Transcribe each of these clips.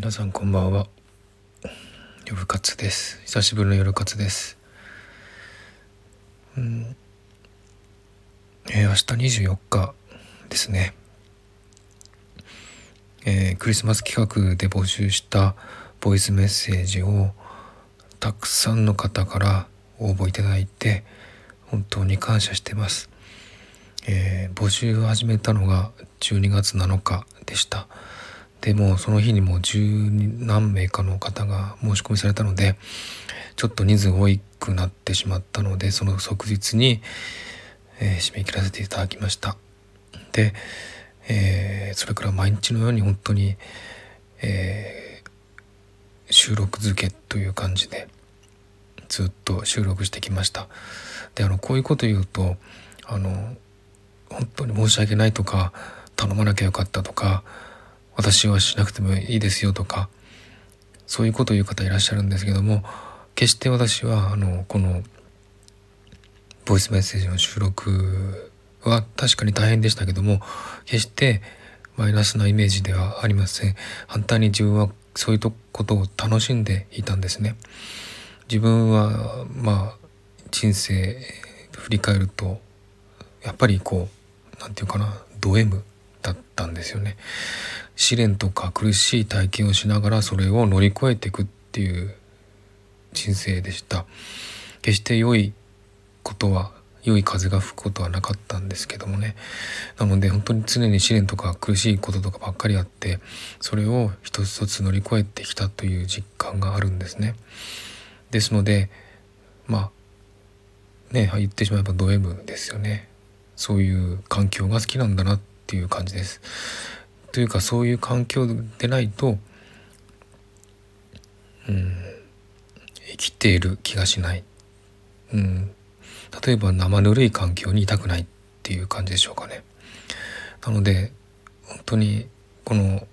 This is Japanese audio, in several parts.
皆さんこんばんは。夜活です。久しぶりの夜活です。うん。えー、明日24日ですね。えー、クリスマス企画で募集したボイスメッセージをたくさんの方から応募いただいて本当に感謝してます、えー、募集を始めたのが12月7日でした。でもその日にもう十何名かの方が申し込みされたのでちょっと人数多くなってしまったのでその即日に、えー、締め切らせていただきました。で、えー、それから毎日のように本当に、えー、収録付けという感じでずっと収録してきました。であのこういうこと言うとあの本当に申し訳ないとか頼まなきゃよかったとか私はしなくてもいいですよとかそういうことを言う方いらっしゃるんですけども決して私はあのこのボイスメッセージの収録は確かに大変でしたけども決してマイナスなイメージではありません。反対に自分はそういうことを楽しんでいたんですね。自分はまあ人生振り返るとやっぱりこう何て言うかなド M だったんですよね。試練とか苦しい体験をしながらそれを乗り越えていくっていう人生でした。決して良いことは良い風が吹くことはなかったんですけどもね。なので本当に常に試練とか苦しいこととかばっかりあってそれを一つ一つ乗り越えてきたという実感があるんですね。ですのでまあね言ってしまえばド M ですよね。そういう環境が好きなんだなっていう感じです。というかそういう環境でないとうん生きている気がしない、うん、例えば生ぬるい環境にいたくないっていう感じでしょうかね。なので本当にこの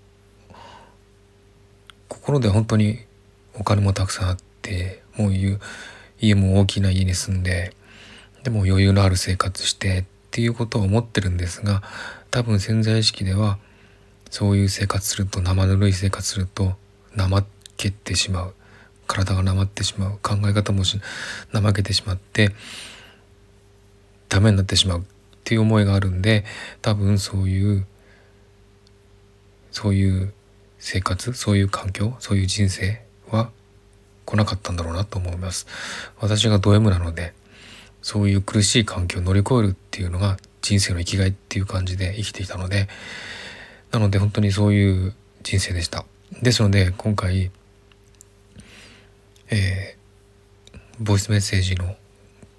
心で本当にお金もたくさんあってもういう家も大きな家に住んででも余裕のある生活してっていうことを思ってるんですが多分潜在意識ではそういう生活すると生ぬるい生活すると怠けてしまう。体がなまってしまう。考え方もし怠けてしまってダメになってしまう。っていう思いがあるんで多分そういうそういう生活そういう環境そういう人生は来なかったんだろうなと思います。私がド M なのでそういう苦しい環境を乗り越えるっていうのが人生の生きがいっていう感じで生きていたのでなので本当にそういう人生でした。ですので今回、えー、ボイスメッセージの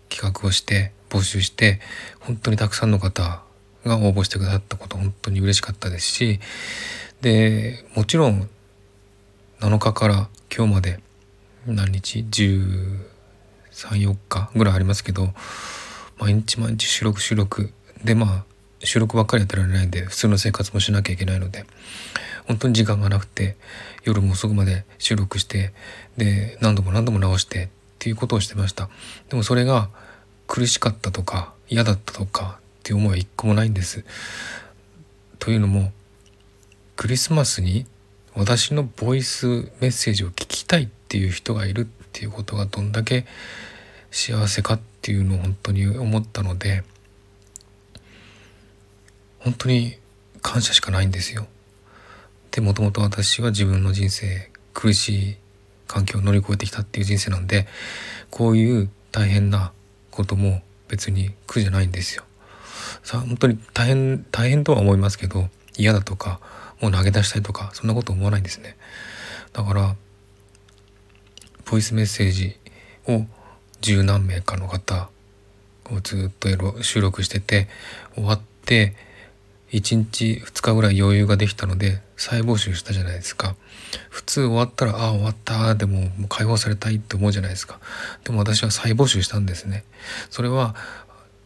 企画をして募集して本当にたくさんの方が応募してくださったこと本当に嬉しかったですしでもちろん7日から今日まで何日134日ぐらいありますけど毎日毎日収録収録でまあ収録ばっかりやってられないんで普通の生活もしなきゃいけないので本当に時間がなくて夜も遅くまで収録してで何度も何度も直してっていうことをしてました。でもそれが苦しかったとか嫌だったとかっていう思いは一個もないんです。というのもクリスマスに私のボイスメッセージを聞きたいっていう人がいるっていうことがどんだけ幸せかっていうのを本当に思ったので本当に感謝しかないんですよ。でもともと私は自分の人生苦しい環境を乗り越えてきたっていう人生なんでこういう大変なことも別に苦じゃないんですよ。さあ本当に大変大変とは思いますけど嫌だとかもう投げ出したいとかそんなこと思わないんですね。だからボイスメッセージを十何名かの方をずっと収録してて終わって1日2日ぐらい余裕ができたので再募集したじゃないですか。普通終わったらああ終わったでももう解放されたいって思うじゃないですか。でも私は再募集したんですね。それは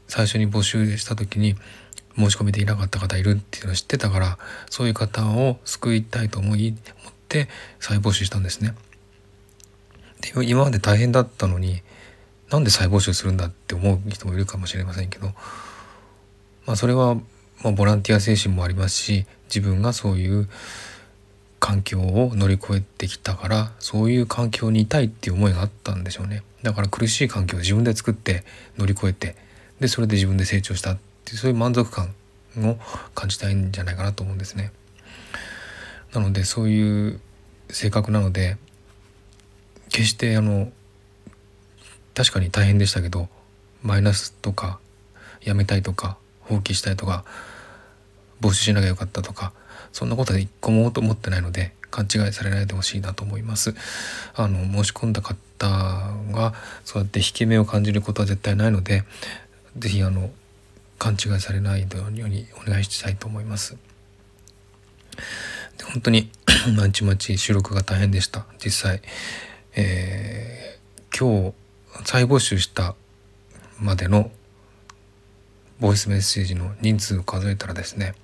最初に募集した時に申し込みでいなかった方いるっていうのを知ってたからそういう方を救いたいと思い思って再募集したんですね。で今まで大変だったのになんで再募集するんだって思う人もいるかもしれませんけどまあそれはまあ、ボランティア精神もありますし自分がそういう環境を乗り越えてきたからそういう環境にいたいっていう思いがあったんでしょうねだから苦しい環境を自分で作って乗り越えてでそれで自分で成長したっていうそういう満足感を感じたいんじゃないかなと思うんですね。なのでそういう性格なので決してあの確かに大変でしたけどマイナスとかやめたいとか放棄したいとか募集しなきゃよかったとかそんなことは一個も思ってないので勘違いされないでほしいなと思います。あの申し込んだ方がそうやって引け目を感じることは絶対ないので是非あの勘違いされないようにお願いしたいと思います。で本当に毎日毎日収録が大変でした実際、えー、今日再募集したまでのボイスメッセージの人数を数えたらですね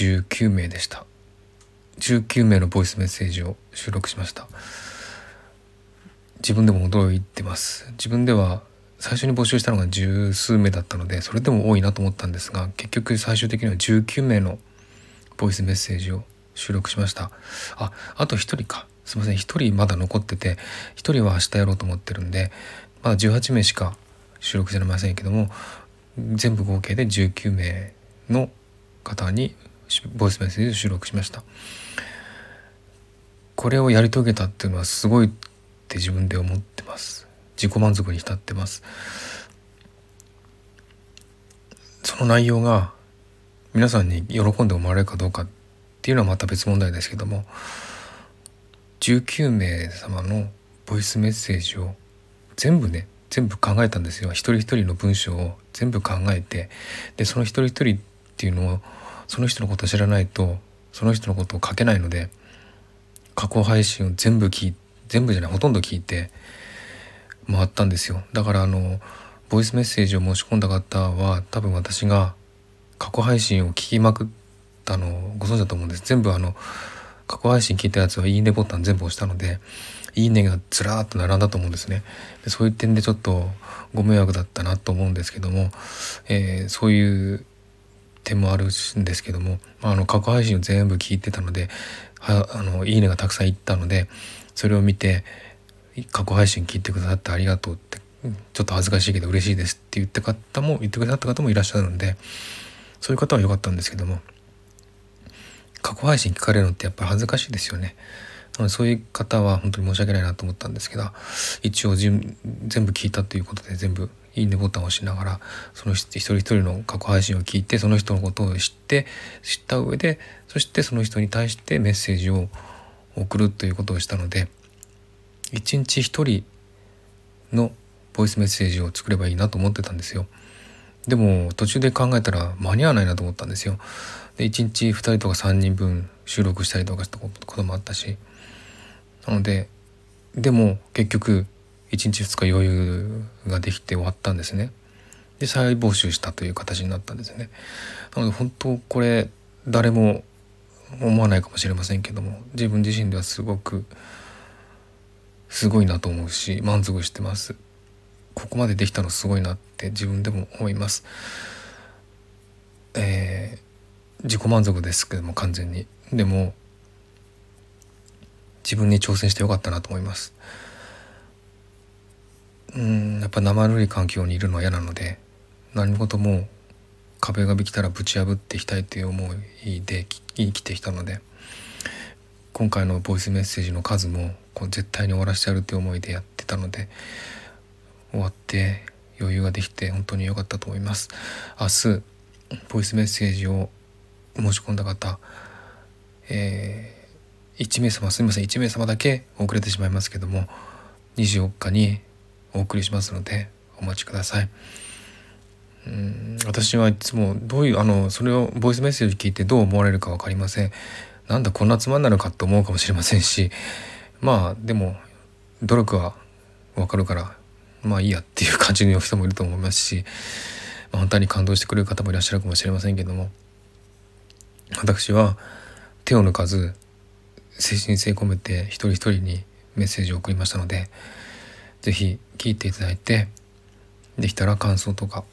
19名でした。19名のボイスメッセージを収録しました。自分でも驚いてます。自分では最初に募集したのが十数名だったのでそれでも多いなと思ったんですが結局最終的には19名のボイスメッセージを収録しました。ああと1人か。すいません。1人まだ残ってて1人は明日やろうと思ってるんでまだ18名しか収録じゃありませんけども全部合計で19名の方にボイスメッセージを収録しました。これをやり遂げたっていうのはすごいって自分で思ってます。自己満足に浸ってます。その内容が皆さんに喜んで思われるかどうかっていうのはまた別問題ですけども19名様のボイスメッセージを全部ね全部考えたんですよ。一人一人の文章を全部考えてでその一人一人っていうのをその人のことを知らないとその人のことを書けないので過去配信を全部聞い全部じゃないほとんど聞いて回ったんですよ。だからあのボイスメッセージを申し込んだ方は多分私が過去配信を聞きまくったのをご存知だと思うんです。全部あの過去配信聞いたやつは「いいね」ボタン全部押したので「いいね」がずらーっと並んだと思うんですね。でそういう点でちょっとご迷惑だったなと思うんですけども、えー、そういう点もあるんですけども、まあ、あの過去配信を全部聞いてたのではあのいいねがたくさんいったのでそれを見て過去配信聞いてくださってありがとうってちょっと恥ずかしいけど嬉しいですって言った方も言ってくださった方もいらっしゃるのでそういう方は良かったんですけども過去配信聞かれるのってやっぱり恥ずかしいですよね。なのでそういう方は本当に申し訳ないなと思ったんですけど一応全部聞いたということで全部いいねボタンを押しながらその一人一人の過去配信を聞いてその人のことを知って知った上でそしてその人に対してメッセージを送るということをしたので一日一人のボイスメッセージを作ればいいなと思ってたんですよ。でも途中で考えたら間に合わないなと思ったんですよ。で1日2人とか3人分収録したりとかしたこともあったしなのででも結局1日2日余裕ができて終わったんですね。で再募集したという形になったんですね。なので本当これ誰も思わないかもしれませんけども自分自身ではすごくすごいなと思うし満足してます。ここまでできたのすごいなって自分でも思います。えー、自己満足ですけども完全にでも自分に挑戦してよかったなと思います。うんやっぱ生ぬるい環境にいるのは嫌なので何事も壁ができたらぶち破っていきたいという思いで生きてきたので今回のボイスメッセージの数もこう絶対に終わらせてやるという思いでやってたので終わって余裕ができて本当に良かったと思います。明日ボイスメッセージを申し込んだ方、えー、1名様すみません1名様だけ遅れてしまいますけども24日にお送りしますのでお待ちください。うん私はいつもどういうあのそれをボイスメッセージ聞いてどう思われるか分かりません。なんだこんなつまんないのかって思うかもしれませんしまあでも努力は分かるからまあいいやっていう感じの人もいると思いますし、まあ、本当に感動してくれる方もいらっしゃるかもしれませんけども私は手を抜かず精神性込めて一人一人にメッセージを送りましたので是非聞いていただいてできたら感想とか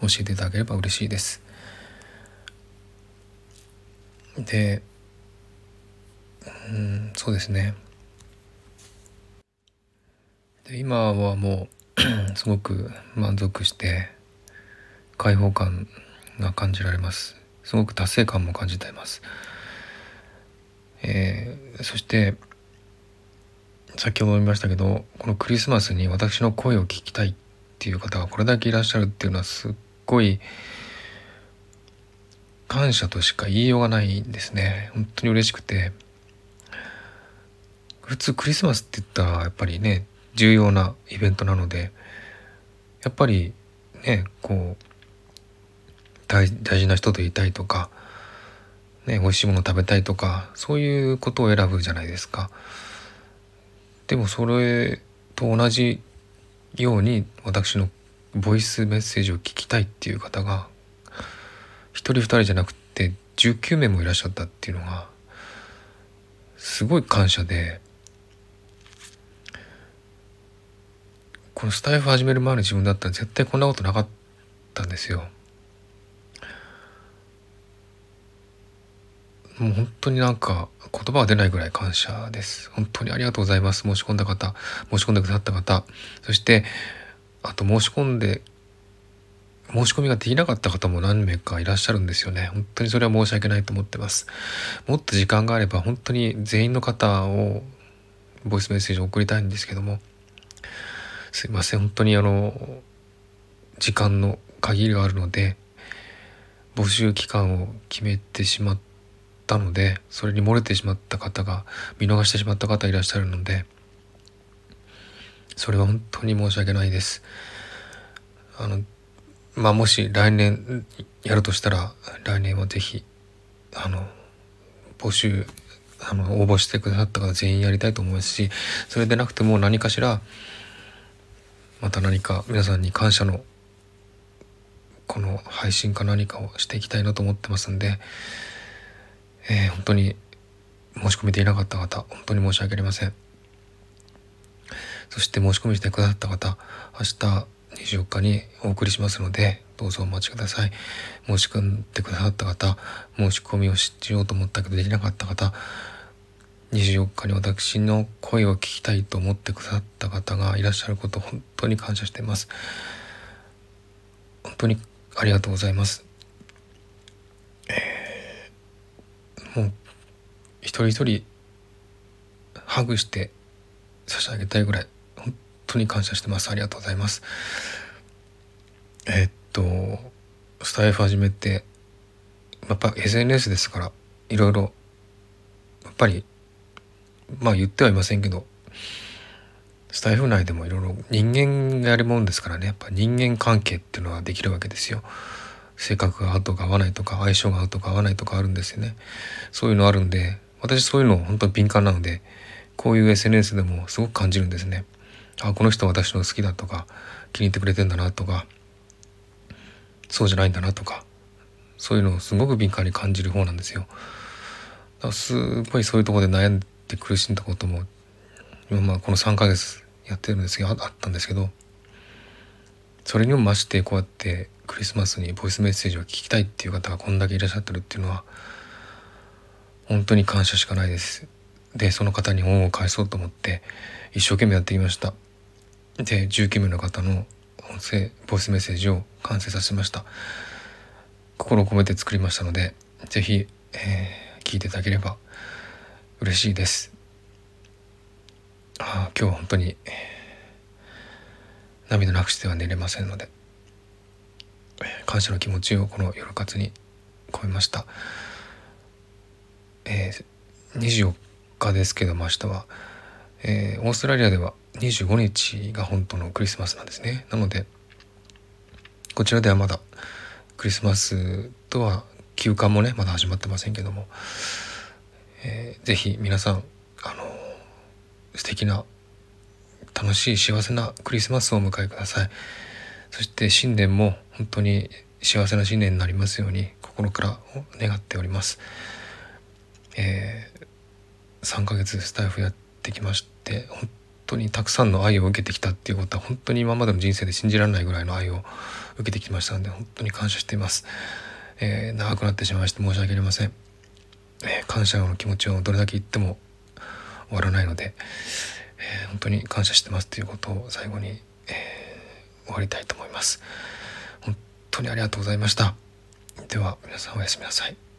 教えていただければ嬉しいです。でうんそうですね。で今はもう すごく満足して開放感が感じられます。すごく達成感も感じています、えー、そして先ほども言いましたけどこのクリスマスに私の声を聞きたいっていう方がこれだけいらっしゃるっていうのはすっごい感謝としか言いようがないんですね本当に嬉しくて普通クリスマスって言ったらやっぱりね重要なイベントなのでやっぱりねこう大事な人といたいとか、ね、美味しいもの食べたいとかそういうことを選ぶじゃないですか。でもそれと同じように私のボイスメッセージを聞きたいっていう方が1人2人じゃなくて19名もいらっしゃったっていうのがすごい感謝でこのスタイフ始める前の自分だったら絶対こんなことなかったんですよ。もう本当になんか言葉が出ないぐらい感謝です。本当にありがとうございます。申し込んだ方、申し込んでくださった方、そしてあと申し込んで申し込みができなかった方も何名かいらっしゃるんですよね。本当にそれは申し訳ないと思ってます。もっと時間があれば本当に全員の方をボイスメッセージを送りたいんですけども、すいません、本当にあの、時間の限りがあるので、募集期間を決めてしまって、ったのでそれに漏れてしまった方が見逃してしまった方いらっしゃるのでそれは本当に申し訳ないです。あのまあもし来年やるとしたら来年は是非あの募集あの応募してくださった方全員やりたいと思いますしそれでなくても何かしらまた何か皆さんに感謝のこの配信か何かをしていきたいなと思ってますんでえー、本当に申し込めていなかった方本当に申し訳ありません。そして申し込みしてくださった方明日24日にお送りしますのでどうぞお待ちください。申し込んでくださった方申し込みをしようと思ったけどできなかった方24日に私の声を聞きたいと思ってくださった方がいらっしゃること本当に感謝しています。本当にありがとうございます。もう一人一人ハグして差し上げたいぐらい本当に感謝してます。ありがとうございます。えー、っとスタイフ始めてやっぱ SNS ですからいろいろやっぱりまあ言ってはいませんけどスタイフ内でもいろいろ人間がやるもんですからね。やっぱ人間関係っていうのはできるわけですよ。性格が合うとか合わないとか相性が合うとか合わないとかあるんですよね。そういうのあるんで私そういうの本当に敏感なのでこういう SNS でもすごく感じるんですね。あこの人私の好きだとか気に入ってくれてんだなとかそうじゃないんだなとかそういうのをすごく敏感に感じる方なんですよ。だからすごいそういうとこで悩んで苦しんだことも今まあこの3ヶ月やってるんですけどあったんですけどそれにも増してこうやってクリスマスにボイスメッセージを聞きたいっていう方がこんだけいらっしゃってるっていうのは本当に感謝しかないです。でその方に恩を返そうと思って一生懸命やってきました。で19名の方の音声ボイスメッセージを完成させました。心を込めて作りましたので是非、えー、聞いていただければ嬉しいです。あ今日は本当に涙なくしては寝れませんので。感謝の気持ちをこの夜活に込めました、えー、24日ですけども明日は、えー、オーストラリアでは25日が本当のクリスマスなんですねなのでこちらではまだクリスマスとは休館もねまだ始まってませんけども、えー、ぜひ皆さんあの素敵な楽しい幸せなクリスマスをお迎えください。そして新年も本当に幸せな新年になりますように心から願っております。えー、3ヶ月スタイフやってきまして本当にたくさんの愛を受けてきたっていうことは本当に今までの人生で信じられないぐらいの愛を受けてきましたので本当に感謝しています。えー、長くなってしまいまして申し訳ありません。えー、感謝の気持ちをどれだけ言っても終わらないので、えー、本当に感謝してますということを最後に、終わりたいと思います。本当にありがとうございました。では皆さんおやすみなさい。